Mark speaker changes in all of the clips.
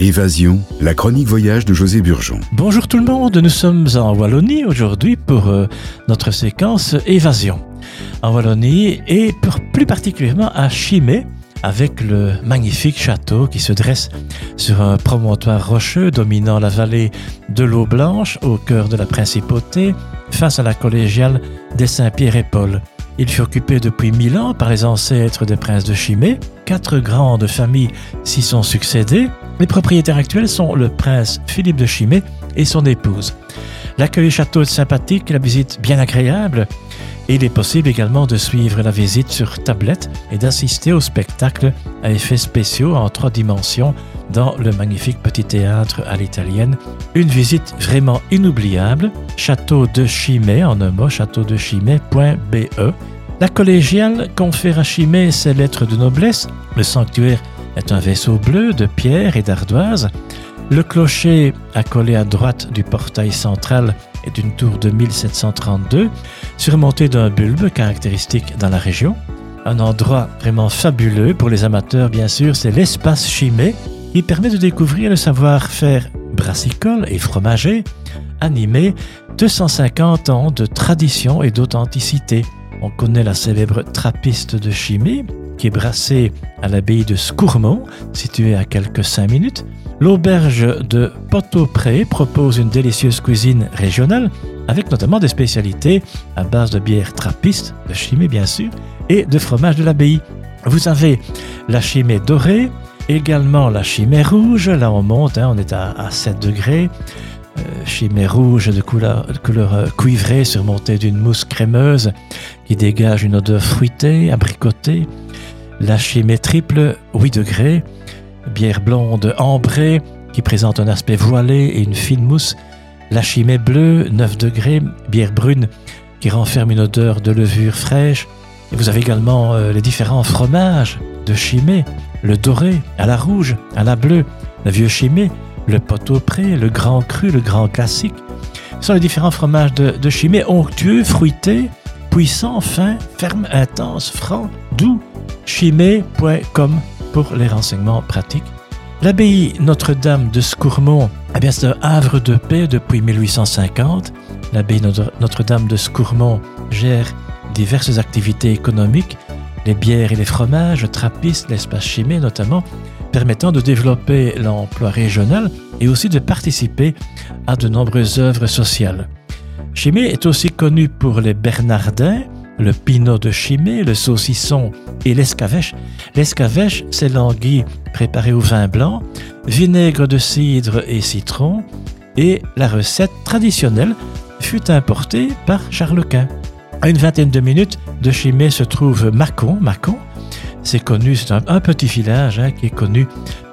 Speaker 1: Évasion, la chronique voyage de José Burgeon.
Speaker 2: Bonjour tout le monde, nous sommes en Wallonie aujourd'hui pour euh, notre séquence Évasion. En Wallonie et plus particulièrement à Chimay avec le magnifique château qui se dresse sur un promontoire rocheux dominant la vallée de l'eau blanche au cœur de la principauté face à la collégiale des Saint-Pierre et Paul. Il fut occupé depuis mille ans par les ancêtres des princes de Chimay. Quatre grandes familles s'y sont succédées les propriétaires actuels sont le prince Philippe de Chimay et son épouse. L'accueil du château est sympathique, la visite bien agréable. Il est possible également de suivre la visite sur tablette et d'assister au spectacle à effets spéciaux en trois dimensions dans le magnifique petit théâtre à l'italienne. Une visite vraiment inoubliable. Château de Chimay, en un mot, châteaudechimay.be. La collégiale confère à Chimay ses lettres de noblesse. Le sanctuaire est un vaisseau bleu de pierre et d'ardoise. Le clocher, accolé à droite du portail central, est une tour de 1732, surmontée d'un bulbe caractéristique dans la région. Un endroit vraiment fabuleux pour les amateurs, bien sûr, c'est l'espace Chimay, qui permet de découvrir le savoir-faire brassicole et fromager, animé 250 ans de tradition et d'authenticité. On connaît la célèbre trappiste de Chimay, qui est brassé à l'abbaye de Scourmont, située à quelques cinq minutes. L'auberge de Poteau-Pré propose une délicieuse cuisine régionale, avec notamment des spécialités à base de bière trappiste, de chimée bien sûr, et de fromage de l'abbaye. Vous avez la chimée dorée, également la chimée rouge, là on monte, hein, on est à, 7 degrés, euh, chimée rouge de couleur, de couleur euh, cuivrée surmontée d'une mousse crémeuse qui dégage une odeur fruitée, abricotée, la chimée triple 8 degrés, bière blonde ambrée qui présente un aspect voilé et une fine mousse, la chimée bleue 9 degrés, bière brune qui renferme une odeur de levure fraîche. Et vous avez également euh, les différents fromages de chimée, le doré, à la rouge, à la bleue, le vieux chimée, le pot au le grand cru, le grand classique. Ce sont les différents fromages de, de chimée onctueux, fruités, puissants, fins, fermes, intenses, francs, doux, chimée.com pour les renseignements pratiques. L'abbaye Notre-Dame de Scourmont, eh bien, c'est un havre de paix depuis 1850. L'abbaye Notre-Dame de Scourmont gère diverses activités économiques, les bières et les fromages, trappistes, l'espace chimé notamment, permettant de développer l'emploi régional et aussi de participer à de nombreuses œuvres sociales. Chimay est aussi connu pour les Bernardins, le pinot de Chimay, le saucisson et l'escavèche. L'escavèche, c'est l'anguille préparée au vin blanc, vinaigre de cidre et citron, et la recette traditionnelle fut importée par Charles Quint. À une vingtaine de minutes de Chimay se trouve Mâcon. Mâcon, c'est connu, c'est un, petit village hein, qui est connu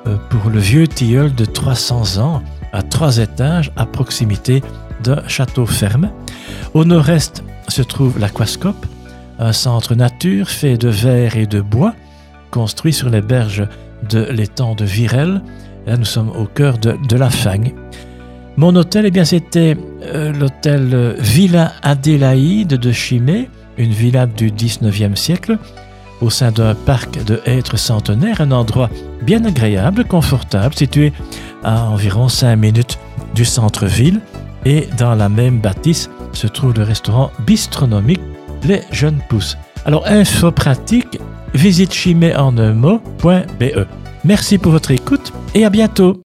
Speaker 2: euh, pour le vieux tilleul de 300 ans à trois étages à proximité d'un château ferme. Au nord-est se trouve l'Aquascope, un centre nature fait de verre et de bois, construit sur les berges de l'étang de Virel. Là, nous sommes au cœur de, la Fagne. Mon hôtel, eh bien, c'était euh, l'hôtel Villa Adélaïde de Chimay, une villa du 19e siècle, au sein d'un parc de hêtres centenaires, un endroit bien agréable, confortable, situé à environ 5 minutes du centre-ville. Et dans la même bâtisse se trouve le restaurant bistronomique les jeunes pousses. Alors, info pratique, visite chimé en un mot.be. Merci pour votre écoute et à bientôt.